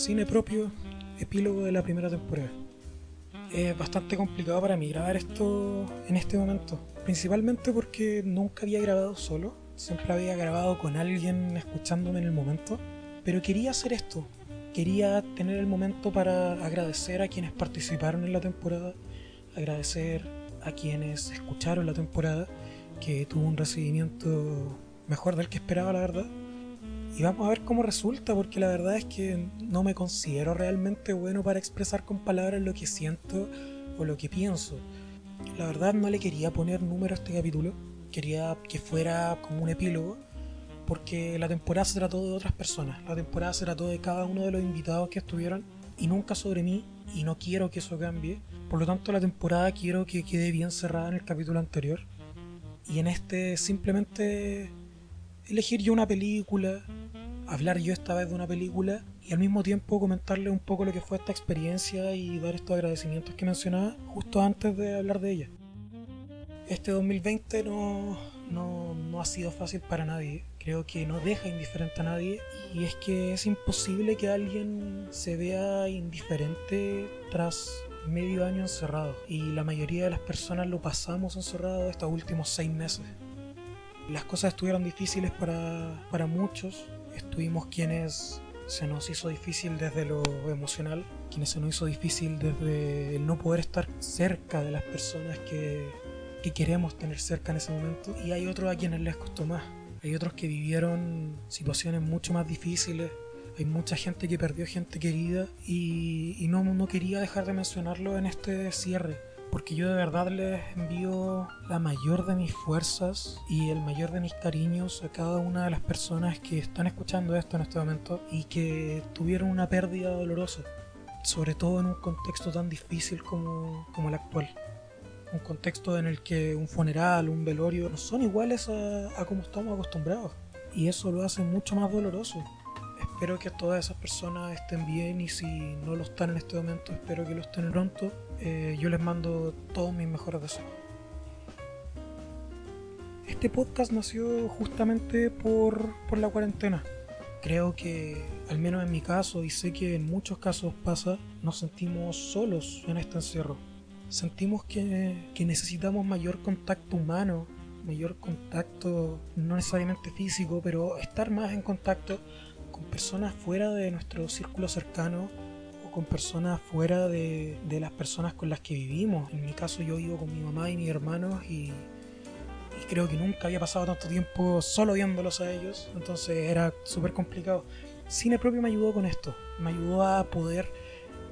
Cine propio, epílogo de la primera temporada. Es bastante complicado para mí grabar esto en este momento, principalmente porque nunca había grabado solo, siempre había grabado con alguien escuchándome en el momento, pero quería hacer esto, quería tener el momento para agradecer a quienes participaron en la temporada, agradecer a quienes escucharon la temporada, que tuvo un recibimiento mejor del que esperaba, la verdad y vamos a ver cómo resulta, porque la verdad es que no me considero realmente bueno para expresar con palabras lo que siento o lo que pienso. La verdad no le quería poner número a este capítulo, quería que fuera como un epílogo, porque la temporada se trató de otras personas, la temporada se trató de cada uno de los invitados que estuvieron y nunca sobre mí, y no quiero que eso cambie. Por lo tanto, la temporada quiero que quede bien cerrada en el capítulo anterior. Y en este simplemente elegir yo una película, hablar yo esta vez de una película y al mismo tiempo comentarle un poco lo que fue esta experiencia y dar estos agradecimientos que mencionaba justo antes de hablar de ella. Este 2020 no, no, no ha sido fácil para nadie, creo que no deja indiferente a nadie y es que es imposible que alguien se vea indiferente tras medio año encerrado y la mayoría de las personas lo pasamos encerrado estos últimos seis meses. Las cosas estuvieron difíciles para, para muchos, estuvimos quienes se nos hizo difícil desde lo emocional, quienes se nos hizo difícil desde el no poder estar cerca de las personas que, que queremos tener cerca en ese momento, y hay otros a quienes les costó más. Hay otros que vivieron situaciones mucho más difíciles, hay mucha gente que perdió gente querida y, y no, no quería dejar de mencionarlo en este cierre porque yo de verdad les envío la mayor de mis fuerzas y el mayor de mis cariños a cada una de las personas que están escuchando esto en este momento y que tuvieron una pérdida dolorosa, sobre todo en un contexto tan difícil como, como el actual. Un contexto en el que un funeral, un velorio no son iguales a, a como estamos acostumbrados. Y eso lo hace mucho más doloroso espero que todas esas personas estén bien y si no lo están en este momento, espero que lo estén pronto. Eh, yo les mando todos mis mejores deseos. Este podcast nació justamente por, por la cuarentena. Creo que, al menos en mi caso, y sé que en muchos casos pasa, nos sentimos solos en este encierro. Sentimos que, que necesitamos mayor contacto humano, mayor contacto, no necesariamente físico, pero estar más en contacto con personas fuera de nuestro círculo cercano o con personas fuera de, de, las personas con las que vivimos. En mi caso yo vivo con mi mamá y mis hermanos y, y, creo que nunca había pasado tanto tiempo solo viéndolos a ellos, entonces era súper complicado. Cine propio me ayudó con esto, me ayudó a poder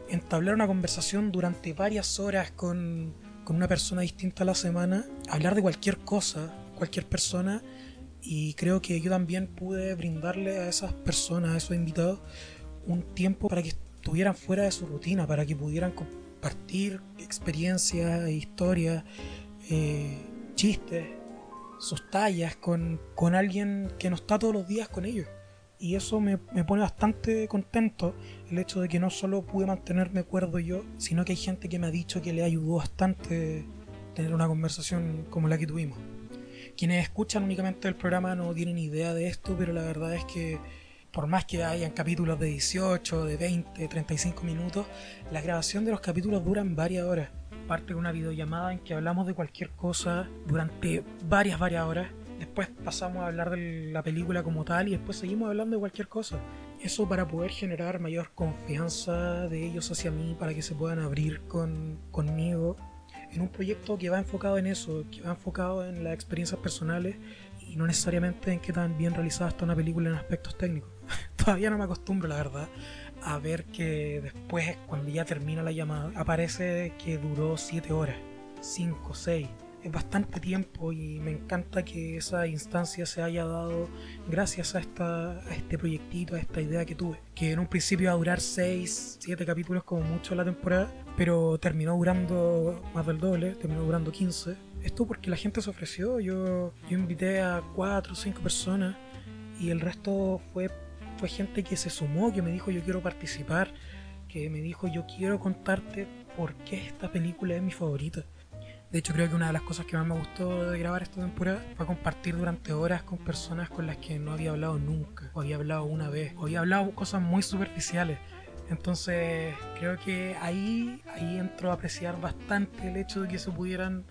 entablar una conversación durante varias horas con, con una persona distinta a la semana, hablar de cualquier cosa, cualquier persona y creo que yo también pude brindarle a esas personas, a esos invitados, un tiempo para que estuvieran fuera de su rutina, para que pudieran compartir experiencias, historias, eh, chistes, sus tallas con, con, alguien que no está todos los días con ellos. Y eso me, me, pone bastante contento el hecho de que no solo pude mantenerme cuerdo yo, sino que hay gente que me ha dicho que le ayudó bastante tener una conversación como la que tuvimos. Quienes escuchan únicamente el programa no tienen idea de esto, pero la verdad es que por más que hayan capítulos de 18, de 20, 35 minutos, la grabación de los capítulos duran varias horas. Parte de una videollamada en que hablamos de cualquier cosa durante varias, varias horas. Después pasamos a hablar de la película como tal y después seguimos hablando de cualquier cosa. Eso para poder generar mayor confianza de ellos hacia mí, para que se puedan abrir con, conmigo en un proyecto que va enfocado en eso, que va enfocado en las experiencias personales y no necesariamente en qué tan bien realizada está una película en aspectos técnicos. Todavía no me acostumbro, la verdad, a ver que después, cuando ya termina la llamada, aparece que duró 7 horas, 5, 6 es bastante tiempo y me encanta que esa instancia se haya dado gracias a, esta, a este proyectito, a esta idea que tuve. Que en un principio iba a durar 6, 7 capítulos como mucho la temporada, pero terminó durando más del doble, terminó durando 15. Esto porque la gente se ofreció, yo, yo invité a 4 o 5 personas y el resto fue, fue gente que se sumó, que me dijo yo quiero participar, que me dijo yo quiero contarte por qué esta película es mi favorita de hecho, creo que una de las cosas que más me gustó de grabar esta temporada fue compartir durante horas con personas con las que no había hablado nunca, o había hablado una vez, o había hablado cosas muy superficiales. Entonces creo que ahí, ahí entro a apreciar bastante el hecho de que se pudieran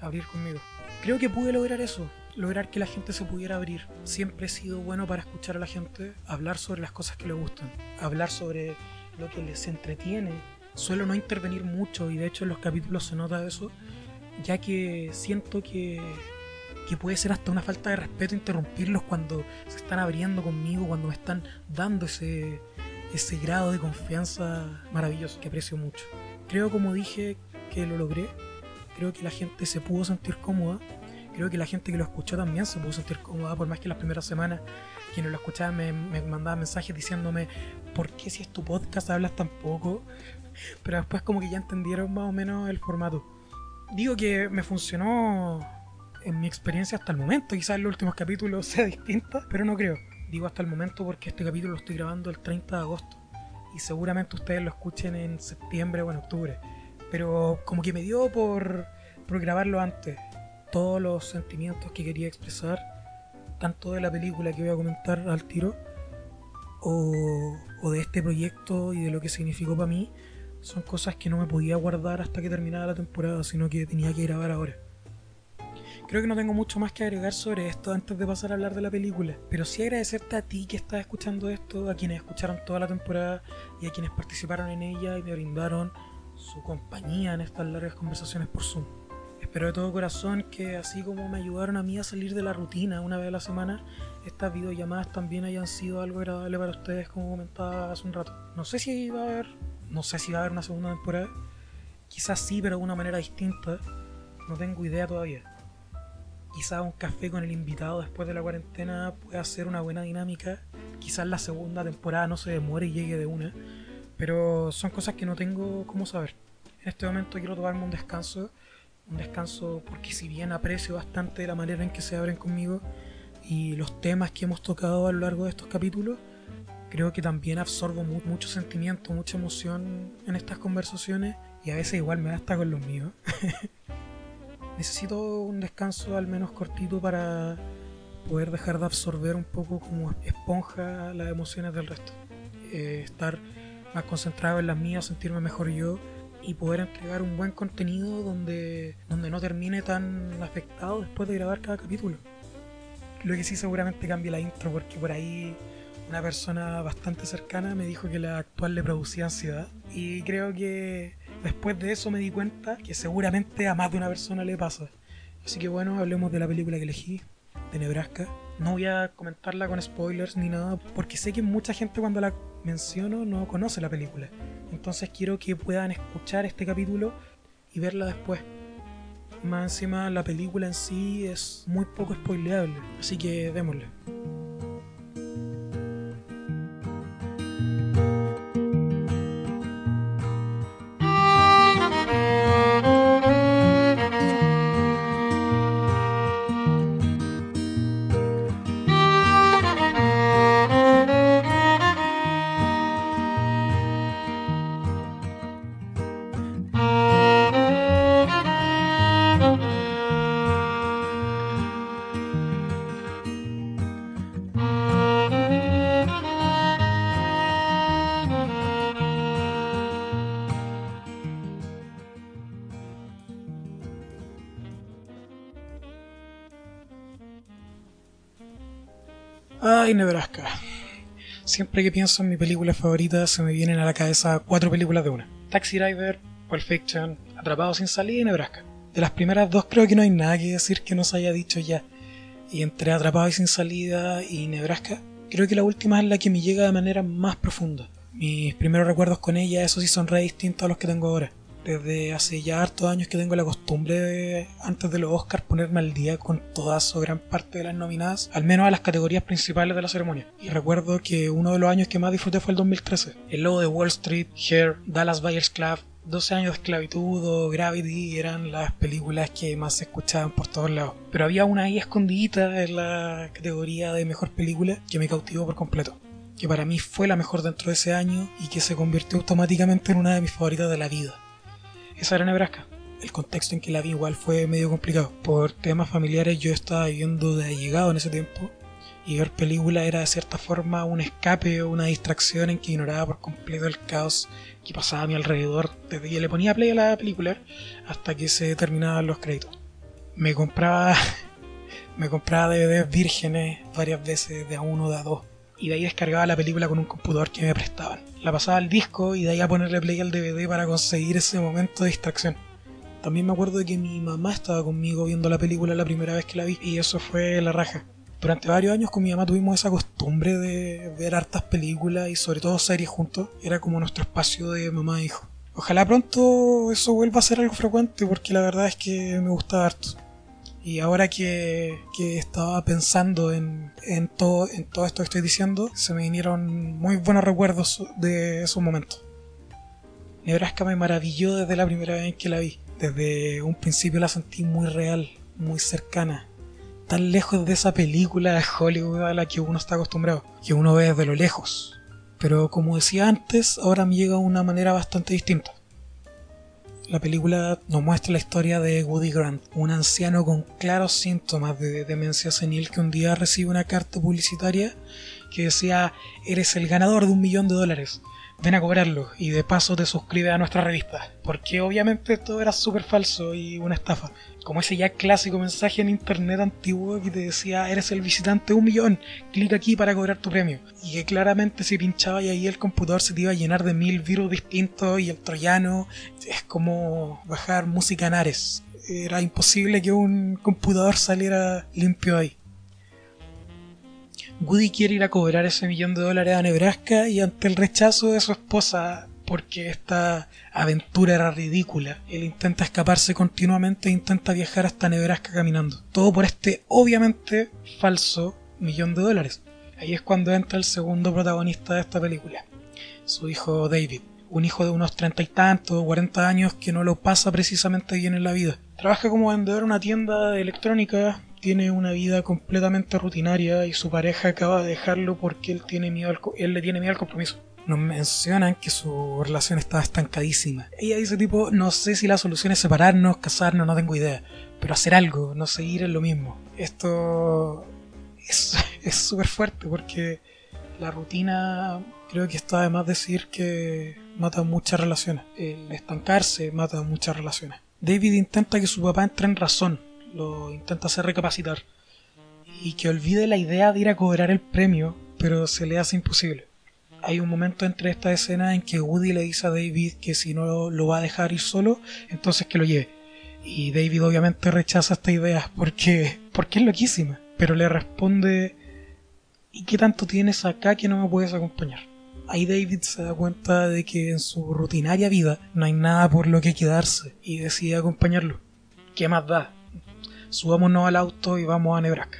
abrir conmigo. Creo que pude lograr eso, lograr que la gente se pudiera abrir. Siempre he sido bueno para escuchar a la gente, hablar sobre las cosas que le gustan, hablar sobre lo que les entretiene. Suelo no intervenir mucho y de hecho en los capítulos se nota eso, ya que siento que, que puede ser hasta una falta de respeto interrumpirlos cuando se están abriendo conmigo, cuando me están dando ese, ese grado de confianza maravilloso que aprecio mucho. Creo, como dije, que lo logré. Creo que la gente se pudo sentir cómoda. Creo que la gente que lo escuchó también se pudo sentir cómoda, por más que las primeras semanas quienes lo escuchaban me, me mandaban mensajes diciéndome, ¿por qué si es tu podcast hablas tan poco? Pero después como que ya entendieron más o menos el formato. Digo que me funcionó en mi experiencia hasta el momento, quizás en los últimos capítulos sea distinta, pero no creo. Digo hasta el momento porque este capítulo lo estoy grabando el 30 de agosto y seguramente ustedes lo escuchen en septiembre o en octubre. Pero como que me dio por, por grabarlo antes. Todos los sentimientos que quería expresar, tanto de la película que voy a comentar al tiro, o, o de este proyecto y de lo que significó para mí, son cosas que no me podía guardar hasta que terminara la temporada, sino que tenía que grabar ahora. Creo que no tengo mucho más que agregar sobre esto antes de pasar a hablar de la película, pero sí agradecerte a ti que estás escuchando esto, a quienes escucharon toda la temporada y a quienes participaron en ella y me brindaron su compañía en estas largas conversaciones por Zoom. Espero de todo corazón que así como me ayudaron a mí a salir de la rutina una vez a la semana, estas videollamadas también hayan sido algo agradable para ustedes como comentaba hace un rato. No sé si va a haber, no sé si va a haber una segunda temporada, quizás sí, pero de una manera distinta, no tengo idea todavía quizás un café con el invitado después de la cuarentena pueda ser una buena dinámica. Quizás la segunda temporada no se demore y llegue de una. Pero son cosas que no tengo cómo saber. En este momento quiero tomarme un descanso. Un descanso porque si bien aprecio bastante la manera en que se abren conmigo y los temas que hemos tocado a lo largo de estos capítulos, creo que también absorbo mucho sentimiento, mucha emoción en estas conversaciones y a veces igual me da hasta con los míos. necesito un descanso al menos cortito para poder dejar de absorber un poco como esponja las emociones del resto. Eh, estar más concentrado en las mías, sentirme mejor yo y poder entregar un buen contenido donde, donde no termine tan afectado después de grabar cada capítulo. Lo que sí seguramente cambie la intro porque por ahí una persona bastante cercana me dijo que la actual le producía ansiedad y creo que después de eso me di cuenta que seguramente a más de una persona le pasa. Así que bueno, hablemos de la película que elegí, de Nebraska. No voy a comentarla con spoilers ni nada, porque sé que mucha gente cuando la menciono no conoce la película. Entonces quiero que puedan escuchar este capítulo y verla después. Más encima la película en sí es muy poco spoileable, así que démosle. Nebraska. Siempre que pienso en mi película favorita se me vienen a la cabeza cuatro películas de una. Taxi Driver, Pulp Fiction, Atrapado sin salida y Nebraska. De las primeras dos creo que no hay nada que decir que no se haya dicho ya. Y entre Atrapado y sin salida y Nebraska, creo que la última es la que me llega de manera más profunda. Mis primeros recuerdos con ella, eso sí son re distintos a los que tengo ahora desde hace ya hartos años que tengo la costumbre antes de los Oscars, ponerme al día con todas o gran parte de las nominadas, al menos a las categorías principales de la ceremonia. Y recuerdo que uno de los años que más disfruté fue el 2013. El Lobo de Wall Street, Hair, Dallas Buyers Club, 12 años de esclavitud o Gravity eran las películas que más se escuchaban por todos lados. Pero había una ahí escondidita en la categoría de mejor película que me cautivó por completo. Que para mí fue la mejor dentro de ese año y que se convirtió automáticamente en una de mis favoritas de la vida esa era Nebraska. El contexto en que la vi igual fue medio complicado. Por temas familiares yo estaba viviendo de allegado en ese tiempo y ver película era de cierta forma un escape o una distracción en que ignoraba por completo el caos que pasaba a mi alrededor desde que le ponía play a la película hasta que se terminaban los créditos. Me compraba me compraba DVDs vírgenes varias veces de a uno de a dos y de ahí descargaba la película con un computador que me prestaban. La pasaba al disco y de ahí a ponerle play al DVD para conseguir ese momento de distracción. También me acuerdo de que mi mamá estaba conmigo viendo la película la primera vez que la vi y eso fue la raja. Durante varios años con mi mamá tuvimos esa costumbre de ver hartas películas y sobre todo series juntos. Era como nuestro espacio de mamá e hijo. Ojalá pronto eso vuelva a ser algo frecuente porque la verdad es que me gusta harto. Y ahora que, que estaba pensando en, en, todo, en todo esto que estoy diciendo, se me vinieron muy buenos recuerdos de esos momentos. Nebraska me maravilló desde la primera vez que la vi. Desde un principio la sentí muy real, muy cercana, tan lejos de esa película de Hollywood a la que uno está acostumbrado, que uno ve desde lo lejos. Pero como decía antes, ahora me llega de una manera bastante distinta. La película nos muestra la historia de Woody Grant, un anciano con claros síntomas de demencia senil que un día recibe una carta publicitaria que decía eres el ganador de un millón de dólares ven a cobrarlo y de paso te suscribes a nuestra revista. Porque obviamente todo era súper falso y una estafa. Como ese ya clásico mensaje en internet antiguo que te decía eres el visitante un millón, clic aquí para cobrar tu premio. Y que claramente si pinchaba y ahí el computador se te iba a llenar de mil virus distintos y el troyano es como bajar música en Ares. Era imposible que un computador saliera limpio ahí. Woody quiere ir a cobrar ese millón de dólares a Nebraska y ante el rechazo de su esposa porque esta aventura era ridícula, él intenta escaparse continuamente e intenta viajar hasta Nebraska caminando. Todo por este obviamente falso millón de dólares. Ahí es cuando entra el segundo protagonista de esta película, su hijo David. Un hijo de unos treinta y tantos, cuarenta años que no lo pasa precisamente bien en la vida. Trabaja como vendedor en una tienda de electrónica, tiene una vida completamente rutinaria y su pareja acaba de dejarlo porque él, tiene miedo al, él le tiene miedo al compromiso. Nos mencionan que su relación estaba estancadísima. Ella dice tipo, no sé si la solución es separarnos, casarnos, no tengo idea, pero hacer algo, no seguir en lo mismo. Esto es súper fuerte porque la rutina creo que está de más decir que mata muchas relaciones. El estancarse mata muchas relaciones. David intenta que su papá entre en razón lo intenta hacer recapacitar y que olvide la idea de ir a cobrar el premio, pero se le hace imposible. Hay un momento entre esta escena en que Woody le dice a David que si no lo va a dejar ir solo, entonces que lo lleve. Y David obviamente rechaza esta idea porque, porque es loquísima. Pero le responde, ¿y qué tanto tienes acá que no me puedes acompañar? Ahí David se da cuenta de que en su rutinaria vida no hay nada por lo que quedarse y decide acompañarlo. ¿Qué más da? Subámonos al auto y vamos a Nebraska.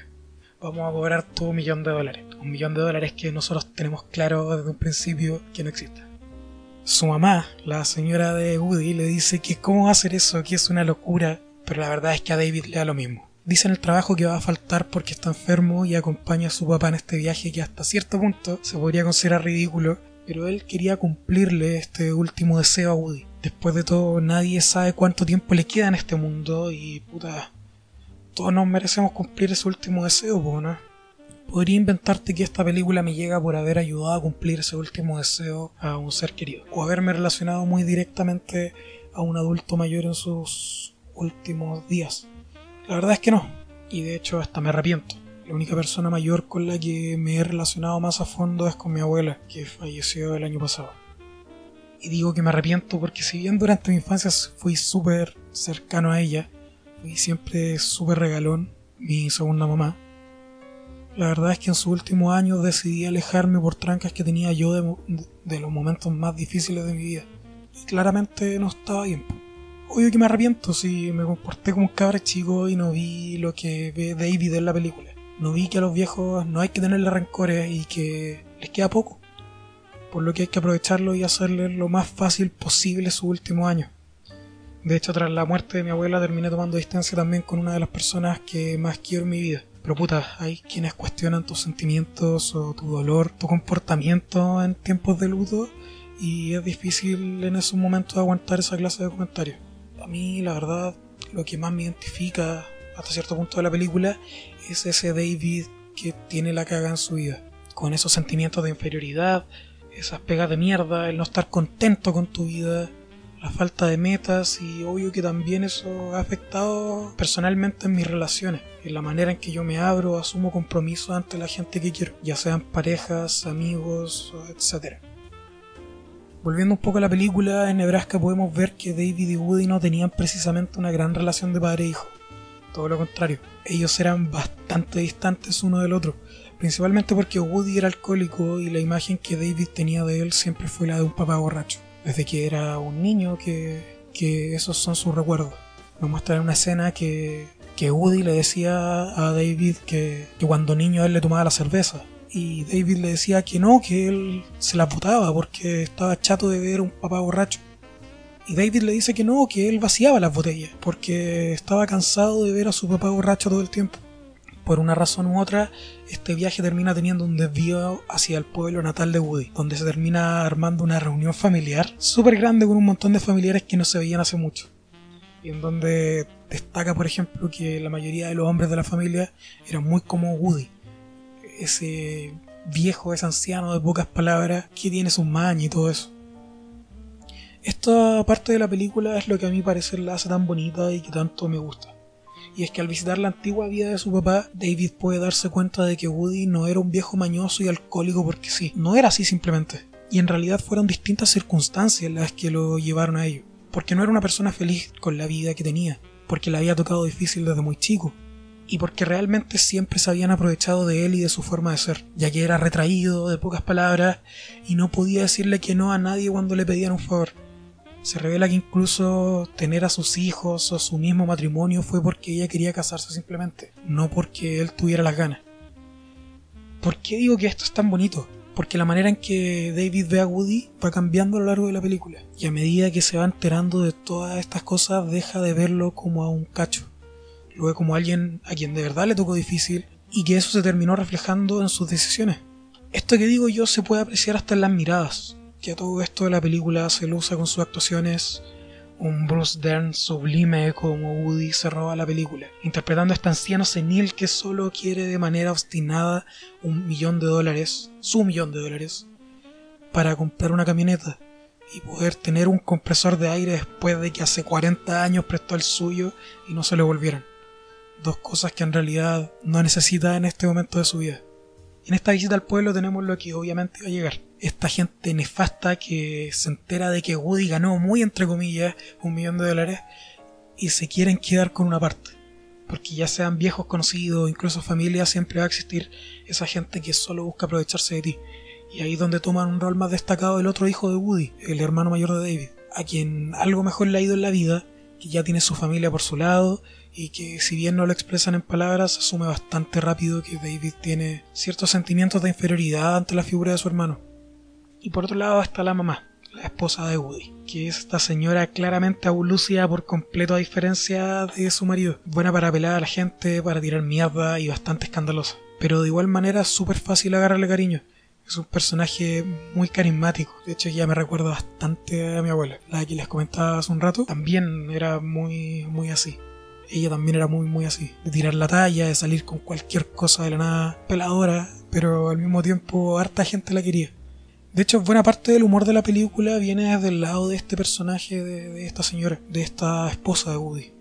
Vamos a cobrar todo millón de dólares. Un millón de dólares que nosotros tenemos claro desde un principio que no existe. Su mamá, la señora de Woody, le dice que cómo va a hacer eso, que es una locura, pero la verdad es que a David le da lo mismo. Dice en el trabajo que va a faltar porque está enfermo y acompaña a su papá en este viaje que hasta cierto punto se podría considerar ridículo, pero él quería cumplirle este último deseo a Woody. Después de todo, nadie sabe cuánto tiempo le queda en este mundo y puta, todos nos merecemos cumplir ese último deseo, ¿no? Podría inventarte que esta película me llega por haber ayudado a cumplir ese último deseo a un ser querido, o haberme relacionado muy directamente a un adulto mayor en sus últimos días. La verdad es que no, y de hecho hasta me arrepiento. La única persona mayor con la que me he relacionado más a fondo es con mi abuela, que falleció el año pasado. Y digo que me arrepiento porque si bien durante mi infancia fui súper cercano a ella, y siempre súper regalón, mi segunda mamá. La verdad es que en sus últimos años decidí alejarme por trancas que tenía yo de, los momentos más difíciles de mi vida. Y claramente no estaba bien. Obvio que me arrepiento si me comporté como un cabra chico y no vi lo que ve David en la película. No vi que a los viejos no hay que tenerle rencores y que les queda poco. Por lo que hay que aprovecharlo y hacerle lo más fácil posible sus últimos años. De hecho, tras la muerte de mi abuela terminé tomando distancia también con una de las personas que más quiero en mi vida. Pero puta, hay quienes cuestionan tus sentimientos o tu dolor, tu comportamiento en tiempos de luto y es difícil en esos momentos aguantar esa clase de comentarios. A mí, la verdad, lo que más me identifica hasta cierto punto de la película es ese David que tiene la caga en su vida. Con esos sentimientos de inferioridad, esas pegas de mierda, el no estar contento con tu vida, la falta de metas y obvio que también eso ha afectado personalmente en mis relaciones, en la manera en que yo me abro, asumo compromisos ante la gente que quiero, ya sean parejas, amigos, etc. Volviendo un poco a la película, en Nebraska podemos ver que David y Woody no tenían precisamente una gran relación de padre e hijo. Todo lo contrario, ellos eran bastante distantes uno del otro, principalmente porque Woody era alcohólico y la imagen que David tenía de él siempre fue la de un papá borracho desde que era un niño que, que esos son sus recuerdos. Nos muestra una escena que, que Woody le decía a David que, que cuando niño él le tomaba la cerveza. Y David le decía que no, que él se la putaba porque estaba chato de ver a un papá borracho. Y David le dice que no, que él vaciaba las botellas porque estaba cansado de ver a su papá borracho todo el tiempo por una razón u otra, este viaje termina teniendo un desvío hacia el pueblo natal de Woody, donde se termina armando una reunión familiar súper grande con un montón de familiares que no se veían hace mucho. Y en donde destaca, por ejemplo, que la mayoría de los hombres de la familia eran muy como Woody. Ese viejo, ese anciano de pocas palabras que tiene sus mañas y todo eso. Esta parte de la película es lo que a mi parecer la hace tan bonita y que tanto me gusta y es que al visitar la antigua vida de su papá, David puede darse cuenta de que Woody no era un viejo mañoso y alcohólico porque sí, no era así simplemente, y en realidad fueron distintas circunstancias las que lo llevaron a ello, porque no era una persona feliz con la vida que tenía, porque le había tocado difícil desde muy chico, y porque realmente siempre se habían aprovechado de él y de su forma de ser, ya que era retraído, de pocas palabras, y no podía decirle que no a nadie cuando le pedían un favor. Se revela que incluso tener a sus hijos o su mismo matrimonio fue porque ella quería casarse simplemente, no porque él tuviera las ganas. ¿Por qué digo que esto es tan bonito? Porque la manera en que David ve a Woody va cambiando a lo largo de la película. Y a medida que se va enterando de todas estas cosas, deja de verlo como a un cacho. Lo ve como a alguien a quien de verdad le tocó difícil y que eso se terminó reflejando en sus decisiones. Esto que digo yo se puede apreciar hasta en las miradas que todo esto de la película se usa con sus actuaciones. Un Bruce Dern sublime como Woody se roba la película, interpretando a este anciano senil que solo quiere de manera obstinada un millón de dólares, su millón de dólares, para comprar una camioneta y poder tener un compresor de aire después de que hace 40 años prestó el suyo y no se lo volvieron. Dos cosas que en realidad no necesita en este momento de su vida. En esta visita al pueblo tenemos lo que obviamente va a llegar esta gente nefasta que se entera de que Woody ganó muy entre comillas un millón de dólares y se quieren quedar con una parte. Porque ya sean viejos conocidos, incluso familia, siempre va a existir esa gente que solo busca aprovecharse de ti. Y ahí es donde toman un rol más destacado el otro hijo de Woody, el hermano mayor de David, a quien algo mejor le ha ido en la vida, que ya tiene su familia por su lado y que si bien no lo expresan en palabras, asume bastante rápido que David tiene ciertos sentimientos de inferioridad ante la figura de su hermano. Y por otro lado está la mamá, la esposa de Woody, que es esta señora claramente abulúcida por completo a diferencia de su marido. Buena para pelar a la gente, para tirar mierda y bastante escandalosa. Pero de igual manera súper fácil agarrarle cariño. Es un personaje muy carismático. De hecho, ya me recuerda bastante a mi abuela, la que les comentaba hace un rato. También era muy, muy así. Ella también era muy, muy así. De tirar la talla, de salir con cualquier cosa de la nada peladora, pero al mismo tiempo harta gente la quería. De hecho, buena parte del humor de la película viene desde el lado de este personaje, de, esta señora, de esta esposa de Woody.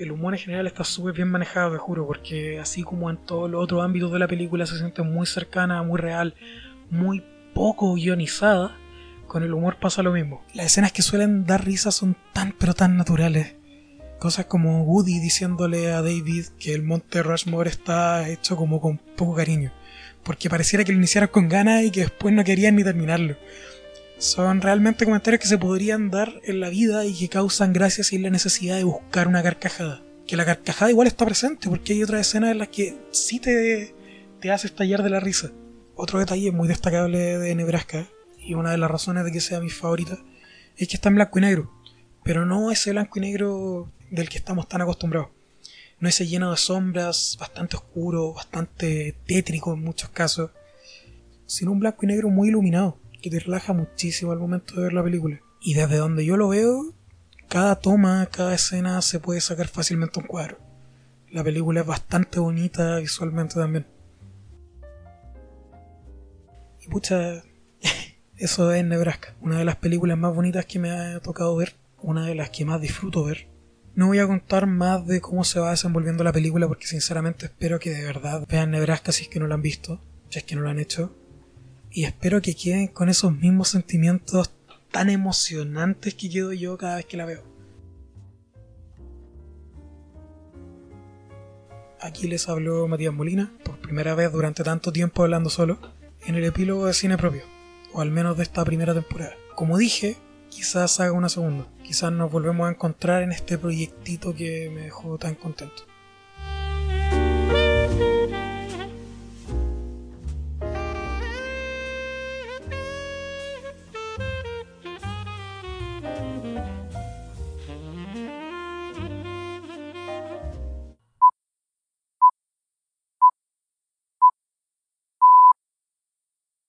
El humor en general está súper bien manejado, te juro, porque así como en todos los otros ámbitos de la película se siente muy cercana, muy real, muy poco guionizada, con el humor pasa lo mismo. Las escenas que suelen dar risa son tan pero tan naturales. Cosas como Woody diciéndole a David que el monte Rushmore está hecho como con poco cariño porque pareciera que lo iniciaron con ganas y que después no querían ni terminarlo. Son realmente comentarios que se podrían dar en la vida y que causan gracia sin la necesidad de buscar una carcajada. Que la carcajada igual está presente, porque hay otras escenas en las que sí te, te hace estallar de la risa. Otro detalle muy destacable de Nebraska, y una de las razones de que sea mi favorita, es que está en blanco y negro. Pero no ese blanco y negro del que estamos tan acostumbrados no ese lleno de sombras, bastante oscuro, bastante tétrico en muchos casos, sino un blanco y negro muy iluminado, que te relaja muchísimo al momento de ver la película. Y desde donde yo lo veo, cada toma, cada escena se puede sacar fácilmente un cuadro. La película es bastante bonita visualmente también. Y pucha, eso es Nebraska, una de las películas más bonitas que me ha tocado ver, una de las que más disfruto ver. No voy a contar más de cómo se va desenvolviendo la película porque sinceramente espero que de verdad vean Nebraska si es que no lo han visto, si es que no lo han hecho. Y espero que queden con esos mismos sentimientos tan emocionantes que quedo yo cada vez que la veo. Aquí les habló Matías Molina, por primera vez durante tanto tiempo hablando solo, en el epílogo de cine propio, o al menos de esta primera temporada. Como dije, quizás haga una segunda, quizás nos volvemos a encontrar en este proyectito que me dejó tan contento.